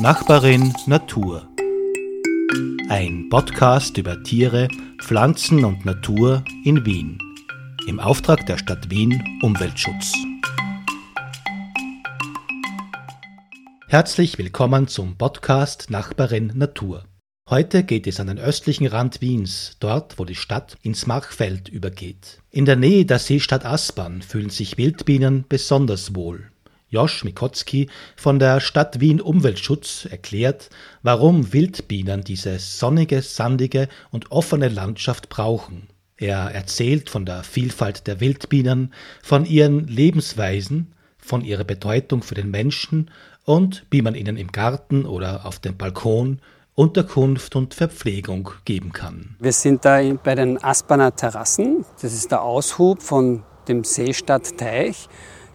Nachbarin Natur. Ein Podcast über Tiere, Pflanzen und Natur in Wien. Im Auftrag der Stadt Wien Umweltschutz. Herzlich willkommen zum Podcast Nachbarin Natur. Heute geht es an den östlichen Rand Wiens, dort wo die Stadt ins Machfeld übergeht. In der Nähe der Seestadt Aspern fühlen sich Wildbienen besonders wohl. Josch Mikotzki von der Stadt Wien Umweltschutz erklärt, warum Wildbienen diese sonnige, sandige und offene Landschaft brauchen. Er erzählt von der Vielfalt der Wildbienen, von ihren Lebensweisen, von ihrer Bedeutung für den Menschen und wie man ihnen im Garten oder auf dem Balkon Unterkunft und Verpflegung geben kann. Wir sind da bei den Aspaner Terrassen. Das ist der Aushub von dem Seestadtteich.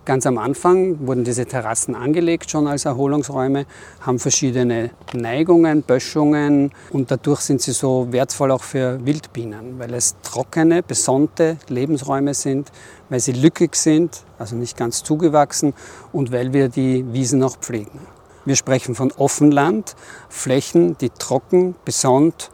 Ganz am Anfang wurden diese Terrassen angelegt schon als Erholungsräume, haben verschiedene Neigungen, Böschungen und dadurch sind sie so wertvoll auch für Wildbienen, weil es trockene, besonnte Lebensräume sind, weil sie lückig sind, also nicht ganz zugewachsen und weil wir die Wiesen auch pflegen. Wir sprechen von Offenland, Flächen, die trocken, besonnt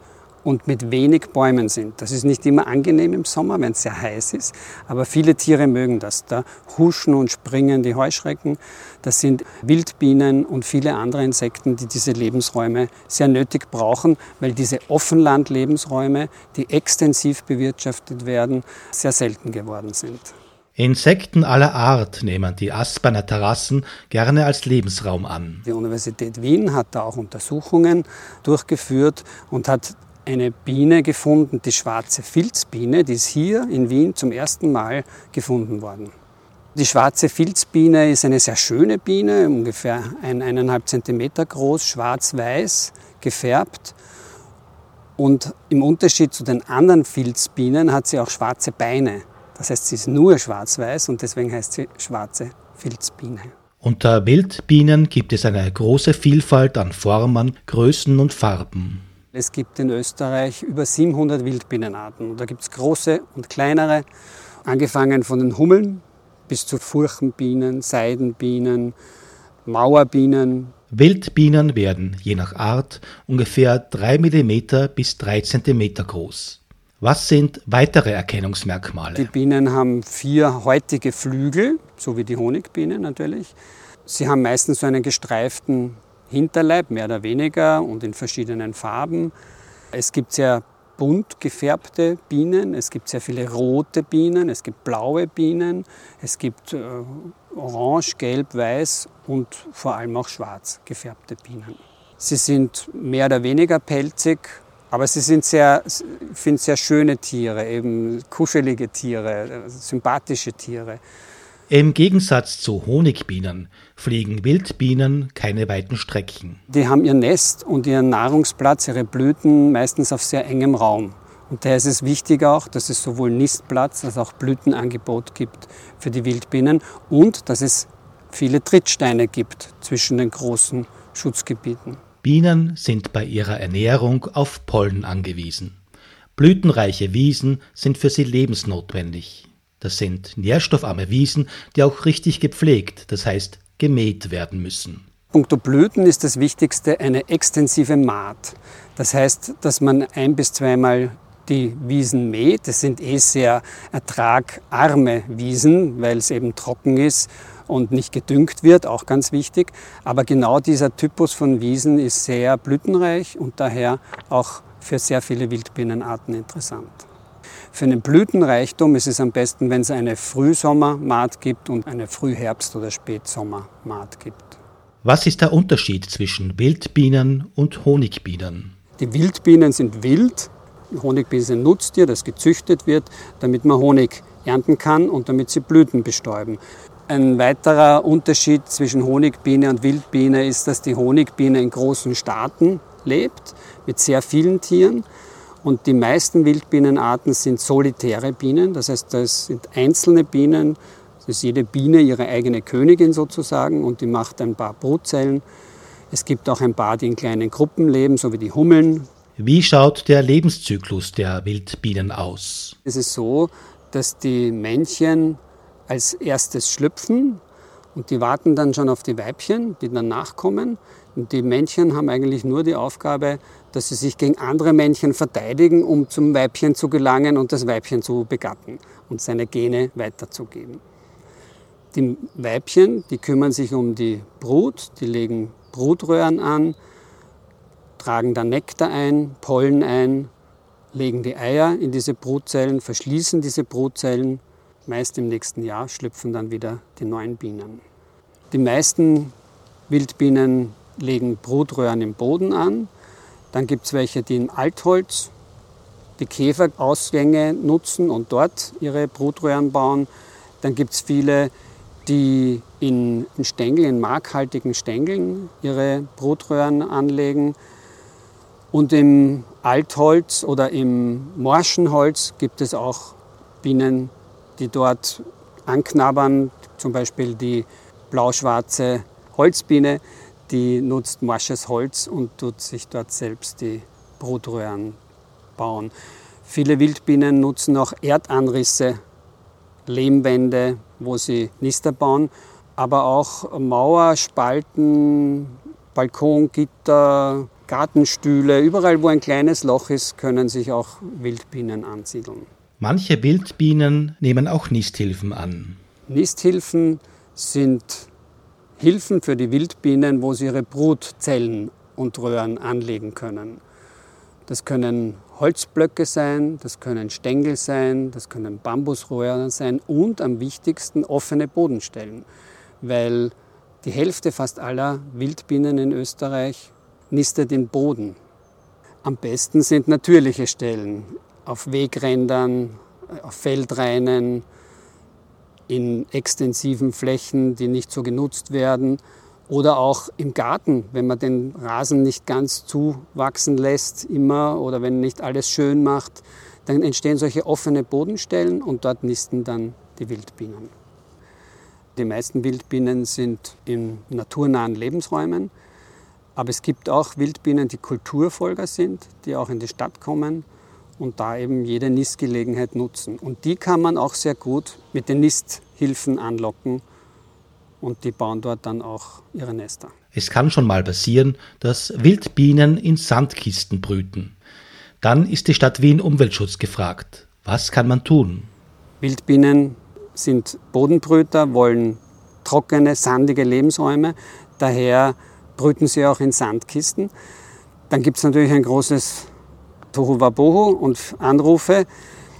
und mit wenig Bäumen sind. Das ist nicht immer angenehm im Sommer, wenn es sehr heiß ist, aber viele Tiere mögen das. Da huschen und springen die Heuschrecken. Das sind Wildbienen und viele andere Insekten, die diese Lebensräume sehr nötig brauchen, weil diese Offenland-Lebensräume, die extensiv bewirtschaftet werden, sehr selten geworden sind. Insekten aller Art nehmen die Asperner Terrassen gerne als Lebensraum an. Die Universität Wien hat da auch Untersuchungen durchgeführt und hat eine Biene gefunden, die schwarze Filzbiene, die ist hier in Wien zum ersten Mal gefunden worden. Die schwarze Filzbiene ist eine sehr schöne Biene, ungefähr ein, eineinhalb Zentimeter groß, schwarz-weiß gefärbt. Und im Unterschied zu den anderen Filzbienen hat sie auch schwarze Beine. Das heißt, sie ist nur schwarz-weiß und deswegen heißt sie schwarze Filzbiene. Unter Wildbienen gibt es eine große Vielfalt an Formen, Größen und Farben. Es gibt in Österreich über 700 Wildbienenarten. Da gibt es große und kleinere, angefangen von den Hummeln bis zu Furchenbienen, Seidenbienen, Mauerbienen. Wildbienen werden je nach Art ungefähr 3 mm bis 3 cm groß. Was sind weitere Erkennungsmerkmale? Die Bienen haben vier häutige Flügel, so wie die Honigbiene natürlich. Sie haben meistens so einen gestreiften Hinterleib, mehr oder weniger und in verschiedenen Farben. Es gibt sehr bunt gefärbte Bienen, es gibt sehr viele rote Bienen, es gibt blaue Bienen, es gibt äh, orange, gelb, weiß und vor allem auch schwarz gefärbte Bienen. Sie sind mehr oder weniger pelzig, aber sie sind sehr, ich finde sehr schöne Tiere, eben kuschelige Tiere, sympathische Tiere. Im Gegensatz zu Honigbienen fliegen Wildbienen keine weiten Strecken. Die haben ihr Nest und ihren Nahrungsplatz, ihre Blüten meistens auf sehr engem Raum. Und daher ist es wichtig auch, dass es sowohl Nistplatz als auch Blütenangebot gibt für die Wildbienen und dass es viele Trittsteine gibt zwischen den großen Schutzgebieten. Bienen sind bei ihrer Ernährung auf Pollen angewiesen. Blütenreiche Wiesen sind für sie lebensnotwendig. Das sind nährstoffarme Wiesen, die auch richtig gepflegt, das heißt gemäht werden müssen. Punkto Blüten ist das Wichtigste eine extensive Maat. Das heißt, dass man ein bis zweimal die Wiesen mäht. Das sind eh sehr ertragarme Wiesen, weil es eben trocken ist und nicht gedüngt wird, auch ganz wichtig. Aber genau dieser Typus von Wiesen ist sehr blütenreich und daher auch für sehr viele Wildbienenarten interessant. Für einen Blütenreichtum ist es am besten, wenn es eine Frühsommermaat gibt und eine Frühherbst- oder Spätsommermaat gibt. Was ist der Unterschied zwischen Wildbienen und Honigbienen? Die Wildbienen sind wild. Honigbienen sind ein Nutztier, das gezüchtet wird, damit man Honig ernten kann und damit sie Blüten bestäuben. Ein weiterer Unterschied zwischen Honigbiene und Wildbiene ist, dass die Honigbiene in großen Staaten lebt, mit sehr vielen Tieren. Und die meisten Wildbienenarten sind solitäre Bienen, das heißt, das sind einzelne Bienen, das ist jede Biene ihre eigene Königin sozusagen und die macht ein paar Brutzellen. Es gibt auch ein paar, die in kleinen Gruppen leben, so wie die Hummeln. Wie schaut der Lebenszyklus der Wildbienen aus? Es ist so, dass die Männchen als erstes schlüpfen Und die warten dann schon auf die Weibchen, die dann nachkommen. Und die Männchen haben eigentlich nur die Aufgabe, dass sie sich gegen andere Männchen verteidigen, um zum Weibchen zu gelangen und das Weibchen zu begatten und seine Gene weiterzugeben. Die Weibchen, die kümmern sich um die Brut, die legen Brutröhren an, tragen dann Nektar ein, Pollen ein, legen die Eier in diese Brutzellen, verschließen diese Brutzellen. Meist im nächsten Jahr schlüpfen dann wieder die neuen Bienen. Die meisten Wildbienen legen Brutröhren im Boden an. Dann gibt es welche, die im Altholz die Käferausgänge nutzen und dort ihre Brutröhren bauen. Dann gibt es viele, die in, Stängeln, in markhaltigen Stängeln ihre Brutröhren anlegen. Und im Altholz oder im Morschenholz gibt es auch Bienen, die dort anknabbern. Zum Beispiel die blau-schwarze Holzbiene, die nutzt morsches Holz und tut sich dort selbst die Brutröhren bauen. Viele Wildbienen nutzen auch Erdanrisse, Lehmwände, wo sie Nister bauen, aber auch Mauerspalten, Balkongitter, Gartenstühle, überall wo ein kleines Loch ist, können sich auch Wildbienen ansiedeln. Manche Wildbienen nehmen auch Nisthilfen an. Nisthilfen sind Hilfen für die Wildbienen, wo sie ihre Brutzellen und Röhren anlegen können. Das können Holzblöcke sein, das können Stängel sein, das können Bambusröhren sein und am wichtigsten offene Bodenstellen, weil die Hälfte fast aller Wildbienen in Österreich nistet in Boden. Am besten sind natürliche Stellen, auf Wegrändern, auf Feldreinen, in extensiven Flächen, die nicht so genutzt werden oder auch im Garten, wenn man den Rasen nicht ganz zuwachsen lässt immer oder wenn nicht alles schön macht, dann entstehen solche offene Bodenstellen und dort nisten dann die Wildbienen. Die meisten Wildbienen sind in naturnahen Lebensräumen. Aber es gibt auch Wildbienen, die Kulturfolger sind, die auch in die Stadt kommen und da eben jede Nistgelegenheit nutzen. Und die kann man auch sehr gut mit den Nisthilfen anlocken und die bauen dort dann auch ihre Nester. Es kann schon mal passieren, dass Wildbienen in Sandkisten brüten. Dann ist die Stadt Wien Umweltschutz gefragt. Was kann man tun? Wildbienen sind Bodenbrüter, wollen trockene, sandige Lebensräume. Daher brüten sie auch in Sandkisten. Dann gibt es natürlich ein großes Tohuwabohu und Anrufe.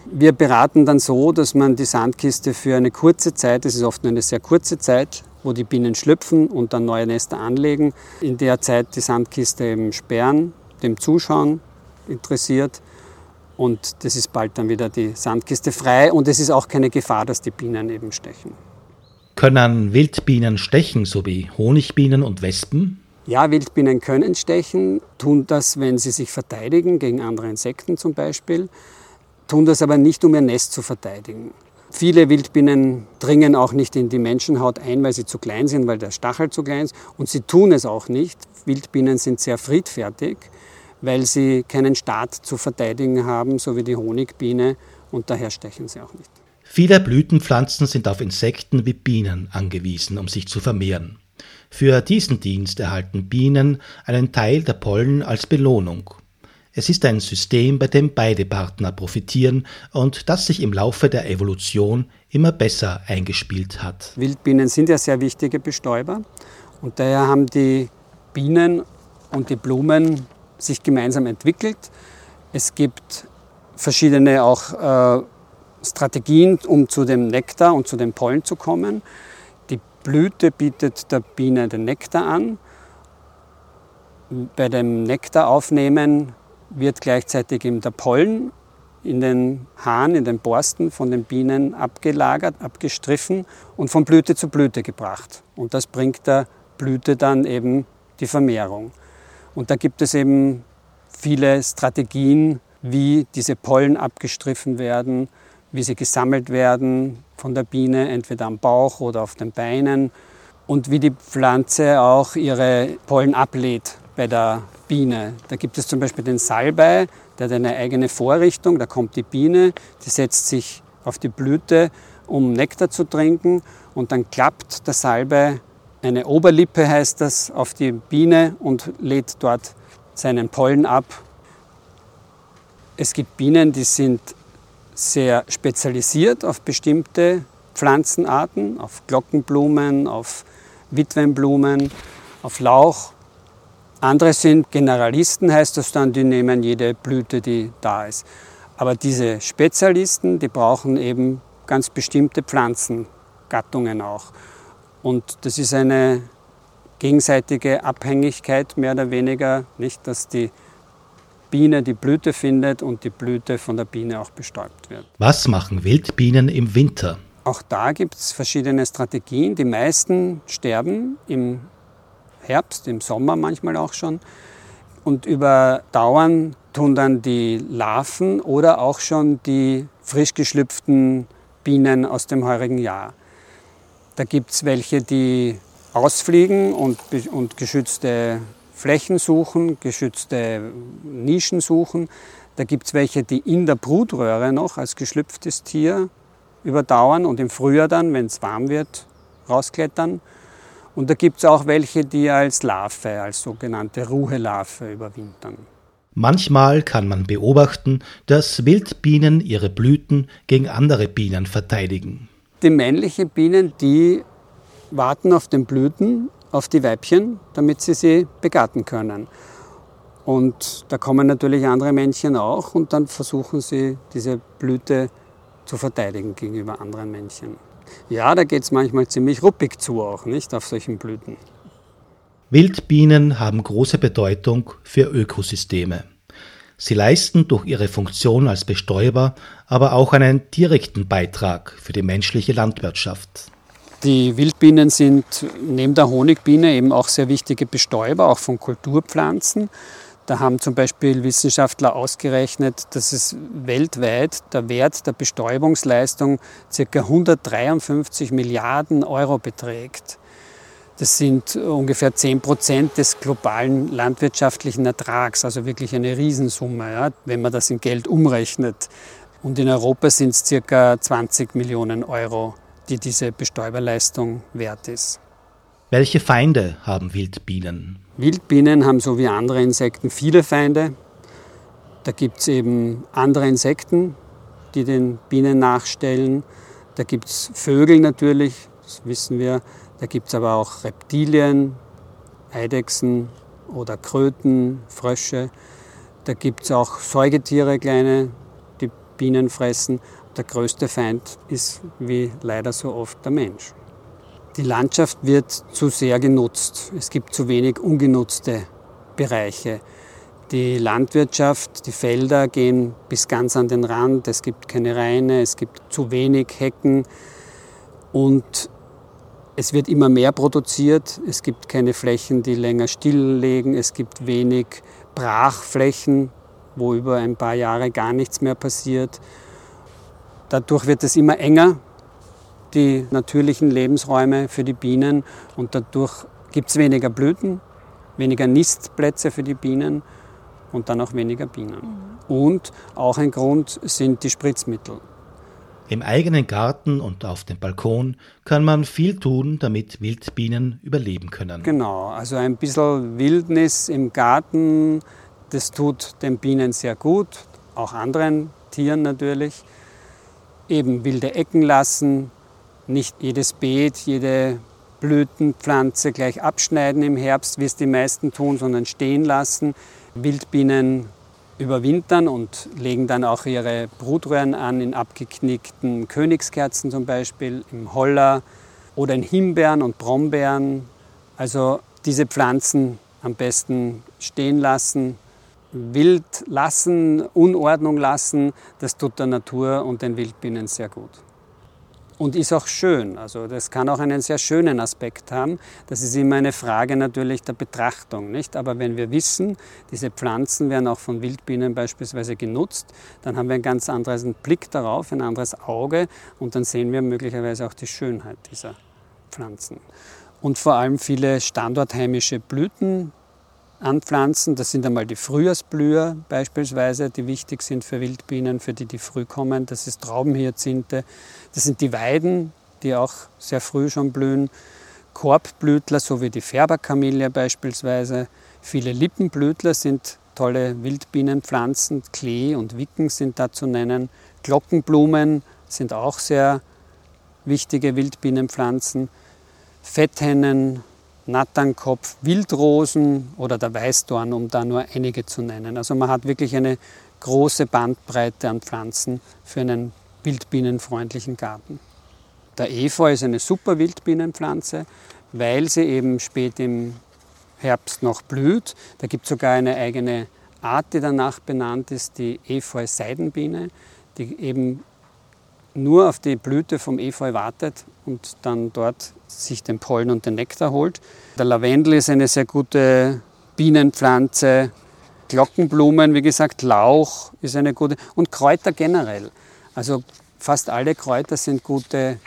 Wir beraten dann so, dass man die Sandkiste für eine kurze Zeit, das ist oft nur eine sehr kurze Zeit, wo die Bienen schlüpfen und dann neue Nester anlegen, in der Zeit die Sandkiste eben sperren, dem Zuschauen interessiert und das ist bald dann wieder die Sandkiste frei und es ist auch keine Gefahr, dass die Bienen eben stechen. Können Wildbienen stechen, so wie Honigbienen und Wespen? Ja, Wildbienen können stechen, tun das, wenn sie sich verteidigen, gegen andere Insekten zum Beispiel, tun das aber nicht, um ihr Nest zu verteidigen. Viele Wildbienen dringen auch nicht in die Menschenhaut ein, weil sie zu klein sind, weil der Stachel zu klein ist. Und sie tun es auch nicht. Wildbienen sind sehr friedfertig, weil sie keinen Staat zu verteidigen haben, so wie die Honigbiene. Und daher stechen sie auch nicht. Viele Blütenpflanzen sind auf Insekten wie Bienen angewiesen, um sich zu vermehren. Für diesen Dienst erhalten Bienen einen Teil der Pollen als Belohnung. Es ist ein System, bei dem beide Partner profitieren und das sich im Laufe der Evolution immer besser eingespielt hat. Wildbienen sind ja sehr wichtige Bestäuber und daher haben die Bienen und die Blumen sich gemeinsam entwickelt. Es gibt verschiedene auch äh, Strategien, um zu dem Nektar und zu den Pollen zu kommen. Blüte bietet der Biene den Nektar an. Bei dem Nektaraufnehmen wird gleichzeitig eben der Pollen in den Haaren, in den Borsten von den Bienen abgelagert, abgestriffen und von Blüte zu Blüte gebracht. Und das bringt der Blüte dann eben die Vermehrung. Und da gibt es eben viele Strategien, wie diese Pollen abgestriffen werden, wie sie gesammelt werden von der Biene, entweder am Bauch oder auf den Beinen und wie die Pflanze auch ihre Pollen ablädt bei der Biene. Da gibt es zum Beispiel den Salbei, der hat eine eigene Vorrichtung, da kommt die Biene, die setzt sich auf die Blüte um Nektar zu trinken. Und dann klappt der Salbei eine Oberlippe, heißt das, auf die Biene und lädt dort seinen Pollen ab. Es gibt Bienen, die sind sehr spezialisiert auf bestimmte Pflanzenarten, auf Glockenblumen, auf Witwenblumen, auf Lauch. Andere sind Generalisten, heißt das dann, die nehmen jede Blüte, die da ist. Aber diese Spezialisten, die brauchen eben ganz bestimmte Pflanzengattungen auch. Und das ist eine gegenseitige Abhängigkeit mehr oder weniger, nicht, dass die Biene die Blüte findet und die Blüte von der Biene auch bestäubt wird. Was machen Wildbienen im Winter? Auch da gibt es verschiedene Strategien. Die meisten sterben im Herbst, im Sommer manchmal auch schon und überdauern tun dann die Larven oder auch schon die frisch geschlüpften Bienen aus dem heurigen Jahr. Da gibt es welche, die ausfliegen und, und geschützte Flächen suchen, geschützte Nischen suchen. Da gibt es welche, die in der Brutröhre noch als geschlüpftes Tier überdauern und im Frühjahr dann, wenn es warm wird, rausklettern. Und da gibt es auch welche, die als Larve, als sogenannte Ruhelarve überwintern. Manchmal kann man beobachten, dass Wildbienen ihre Blüten gegen andere Bienen verteidigen. Die männlichen Bienen, die warten auf den Blüten, auf die Weibchen, damit sie sie begatten können. Und da kommen natürlich andere Männchen auch und dann versuchen sie diese Blüte zu verteidigen gegenüber anderen Männchen. Ja, da geht es manchmal ziemlich ruppig zu auch, nicht, auf solchen Blüten. Wildbienen haben große Bedeutung für Ökosysteme. Sie leisten durch ihre Funktion als Bestäuber aber auch einen direkten Beitrag für die menschliche Landwirtschaft. Die Wildbienen sind neben der Honigbiene eben auch sehr wichtige Bestäuber, auch von Kulturpflanzen. Da haben zum Beispiel Wissenschaftler ausgerechnet, dass es weltweit der Wert der Bestäubungsleistung ca. 153 Milliarden Euro beträgt. Das sind ungefähr 10 Prozent des globalen landwirtschaftlichen Ertrags, also wirklich eine Riesensumme, ja, wenn man das in Geld umrechnet. Und in Europa sind es ca. 20 Millionen Euro, die diese Bestäuberleistung wert ist. Welche Feinde haben Wildbienen? Wildbienen haben so wie andere Insekten viele Feinde. Da gibt es eben andere Insekten, die den Bienen nachstellen. Da gibt es Vögel natürlich, das wissen wir. Da gibt es aber auch Reptilien, Eidechsen oder Kröten, Frösche. Da gibt es auch Säugetiere, kleine, die Bienen fressen. Der größte Feind ist, wie leider so oft, der Mensch. Die Landschaft wird zu sehr genutzt. Es gibt zu wenig ungenutzte Bereiche. Die Landwirtschaft, die Felder gehen bis ganz an den Rand. Es gibt keine Reine, es gibt zu wenig Hecken und es wird immer mehr produziert. Es gibt keine Flächen, die länger stilllegen. Es gibt wenig Brachflächen, wo über ein paar Jahre gar nichts mehr passiert. Dadurch wird es immer enger die natürlichen Lebensräume für die Bienen und dadurch gibt es weniger Blüten, weniger Nistplätze für die Bienen und dann auch weniger Bienen. Mhm. Und auch ein Grund sind die Spritzmittel. Im eigenen Garten und auf dem Balkon kann man viel tun, damit Wildbienen überleben können. Genau, also ein bisschen Wildnis im Garten, das tut den Bienen sehr gut, auch anderen Tieren natürlich. Eben wilde Ecken lassen, nicht jedes Beet, jede Blütenpflanze gleich abschneiden im Herbst, wie es die meisten tun, sondern stehen lassen. Wildbienen überwintern und legen dann auch ihre Brutröhren an in abgeknickten Königskerzen zum Beispiel, im Holler oder in Himbeeren und Brombeeren. Also diese Pflanzen am besten stehen lassen, wild lassen, Unordnung lassen. Das tut der Natur und den Wildbienen sehr gut und ist auch schön. Also das kann auch einen sehr schönen Aspekt haben. Das ist immer eine Frage natürlich der Betrachtung, nicht? Aber wenn wir wissen, diese Pflanzen werden auch von Wildbienen beispielsweise genutzt, dann haben wir einen ganz anderen Blick darauf, ein anderes Auge und dann sehen wir möglicherweise auch die Schönheit dieser Pflanzen. Und vor allem viele standortheimische Blüten, anpflanzen. Das sind einmal die Frühjahrsblüher beispielsweise, die wichtig sind für Wildbienen, für die, die früh kommen. Das ist Traubenhyazinthe. Das sind die Weiden, die auch sehr früh schon blühen. Korbblütler, so wie die Färberkamilie beispielsweise. Viele Lippenblütler sind tolle Wildbienenpflanzen. Klee und Wicken sind da zu nennen. Glockenblumen sind auch sehr wichtige Wildbienenpflanzen. Fetthennen, Natternkopf, Wildrosen oder der Weißdorn, um da nur einige zu nennen. Also man hat wirklich eine große Bandbreite an Pflanzen für einen wildbienenfreundlichen Garten. Der Efeu ist eine super Wildbienenpflanze, weil sie eben spät im Herbst noch blüht. Da gibt es sogar eine eigene Art, die danach benannt ist, die Efeu-Seidenbiene, die eben nur auf die Blüte vom Efeu wartet und dann dort sich den Pollen und den Nektar holt. Der Lavendel ist eine sehr gute Bienenpflanze. Glockenblumen, wie gesagt, Lauch ist eine gute und Kräuter generell. Also fast alle Kräuter sind gute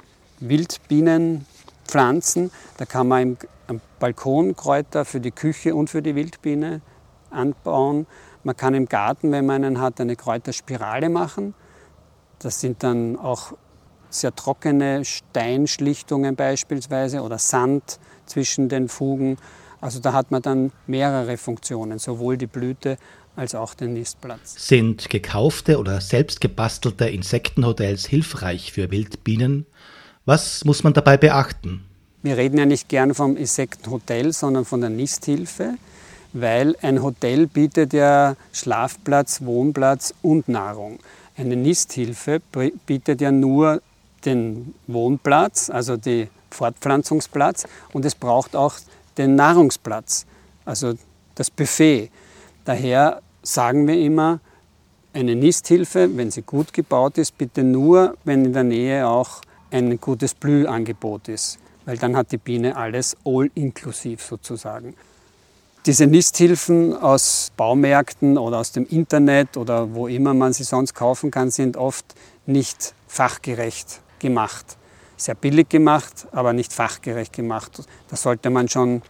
Wildbienenpflanzen. Da kann man im, Balkon Kräuter für die Küche und für die Wildbiene anbauen. Man kann im Garten, wenn man einen hat, eine Kräuterspirale machen. Das sind dann auch sehr trockene Steinschlichtungen beispielsweise oder Sand zwischen den Fugen. Also da hat man dann mehrere Funktionen, sowohl die Blüte als auch den Nistplatz. Sind gekaufte oder selbst gebastelte Insektenhotels hilfreich für Wildbienen? Was muss man dabei beachten? Wir reden ja nicht gern vom Insektenhotel, sondern von der Nisthilfe, weil ein Hotel bietet ja Schlafplatz, Wohnplatz und Nahrung. Eine Nisthilfe bietet ja nur den Wohnplatz, also den Fortpflanzungsplatz und es braucht auch den Nahrungsplatz, also das Buffet. Daher sagen wir immer, eine Nisthilfe, wenn sie gut gebaut ist, bitte nur, wenn in der Nähe auch ein gutes Blühangebot ist, weil dann hat die Biene alles all inklusiv sozusagen. Diese Nisthilfen aus Baumärkten oder aus dem Internet oder wo immer man sie sonst kaufen kann, sind oft nicht fachgerecht gemacht. Sehr billig gemacht, aber nicht fachgerecht gemacht. Da sollte man schon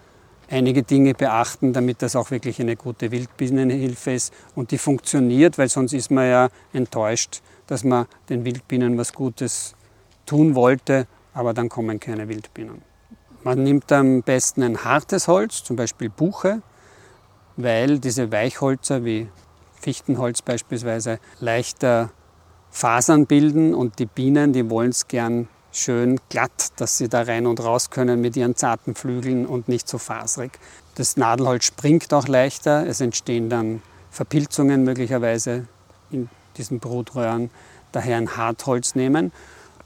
einige Dinge beachten, damit das auch wirklich eine gute Wildbienenhilfe ist und die funktioniert, weil sonst ist man ja enttäuscht, dass man den Wildbienen was Gutes tun wollte, aber dann kommen keine Wildbienen. Man nimmt am besten ein hartes Holz, zum Beispiel Buche, weil diese Weichholzer wie Fichtenholz beispielsweise leichter Fasern bilden und die Bienen, die wollen es gern schön glatt, dass sie da rein und raus können mit ihren zarten Flügeln und nicht so faserig. Das Nadelholz springt auch leichter, es entstehen dann Verpilzungen möglicherweise in diesen Brutröhren, daher ein Hartholz nehmen.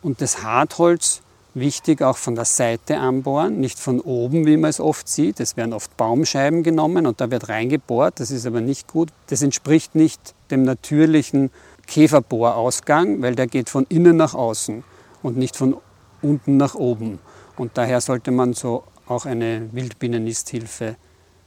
Und das Hartholz Wichtig auch von der Seite anbohren, nicht von oben, wie man es oft sieht. Es werden oft Baumscheiben genommen und da wird reingebohrt. Das ist aber nicht gut. Das entspricht nicht dem natürlichen Käferbohrausgang, weil der geht von innen nach außen und nicht von unten nach oben. Und daher sollte man so auch eine Wildbienennisthilfe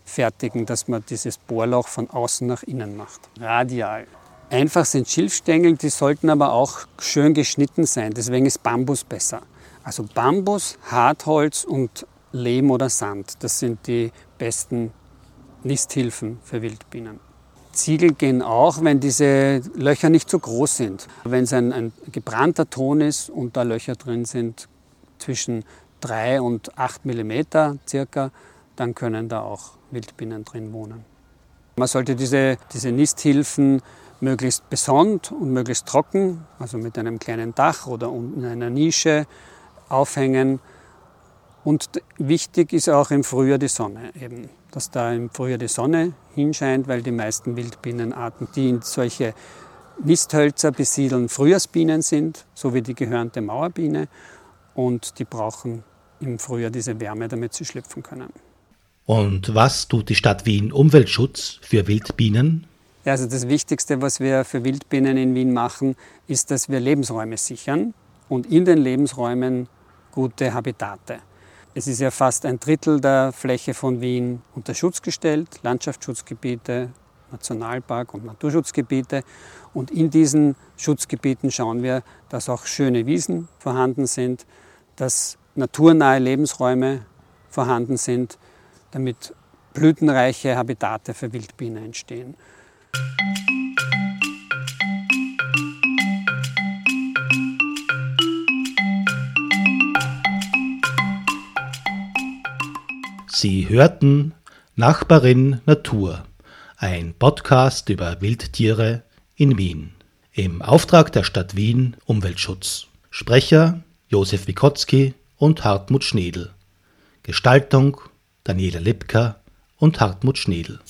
fertigen, dass man dieses Bohrloch von außen nach innen macht. Radial. Einfach sind Schilfstängel, die sollten aber auch schön geschnitten sein. Deswegen ist Bambus besser. Also Bambus, Hartholz und Lehm oder Sand, das sind die besten Nisthilfen für Wildbienen. Ziegel gehen auch, wenn diese Löcher nicht so groß sind. Wenn es ein, ein gebrannter Ton ist und da Löcher drin sind zwischen 3 und 8 mm circa, dann können da auch Wildbienen drin wohnen. Man sollte diese, diese Nisthilfen möglichst besonnt und möglichst trocken, also mit einem kleinen Dach oder in einer Nische aufhängen. Und wichtig ist auch im Frühjahr die Sonne eben, dass da im Frühjahr die Sonne hinscheint, weil die meisten Wildbienenarten, die in solche Nisthölzer besiedeln, Frühjahrsbienen sind, so wie die gehörnte Mauerbiene. Und die brauchen im Frühjahr diese Wärme, damit sie schlüpfen können. Und was tut die Stadt Wien Umweltschutz für Wildbienen? Ja, also das Wichtigste, was wir für Wildbienen in Wien machen, ist, dass wir Lebensräume sichern und in den Lebensräumen gute Habitate. Es ist ja fast ein Drittel der Fläche von Wien unter Schutz gestellt, Landschaftsschutzgebiete, Nationalpark und Naturschutzgebiete. Und in diesen Schutzgebieten schauen wir, dass auch schöne Wiesen vorhanden sind, dass naturnahe Lebensräume vorhanden sind, damit blütenreiche Habitate für Wildbienen entstehen. Sie hörten Nachbarin Natur, ein Podcast über Wildtiere in Wien. Im Auftrag der Stadt Wien Umweltschutz. Sprecher Josef Wikotzki und Hartmut Schnedel. Gestaltung Daniela Lipka und Hartmut Schnedel.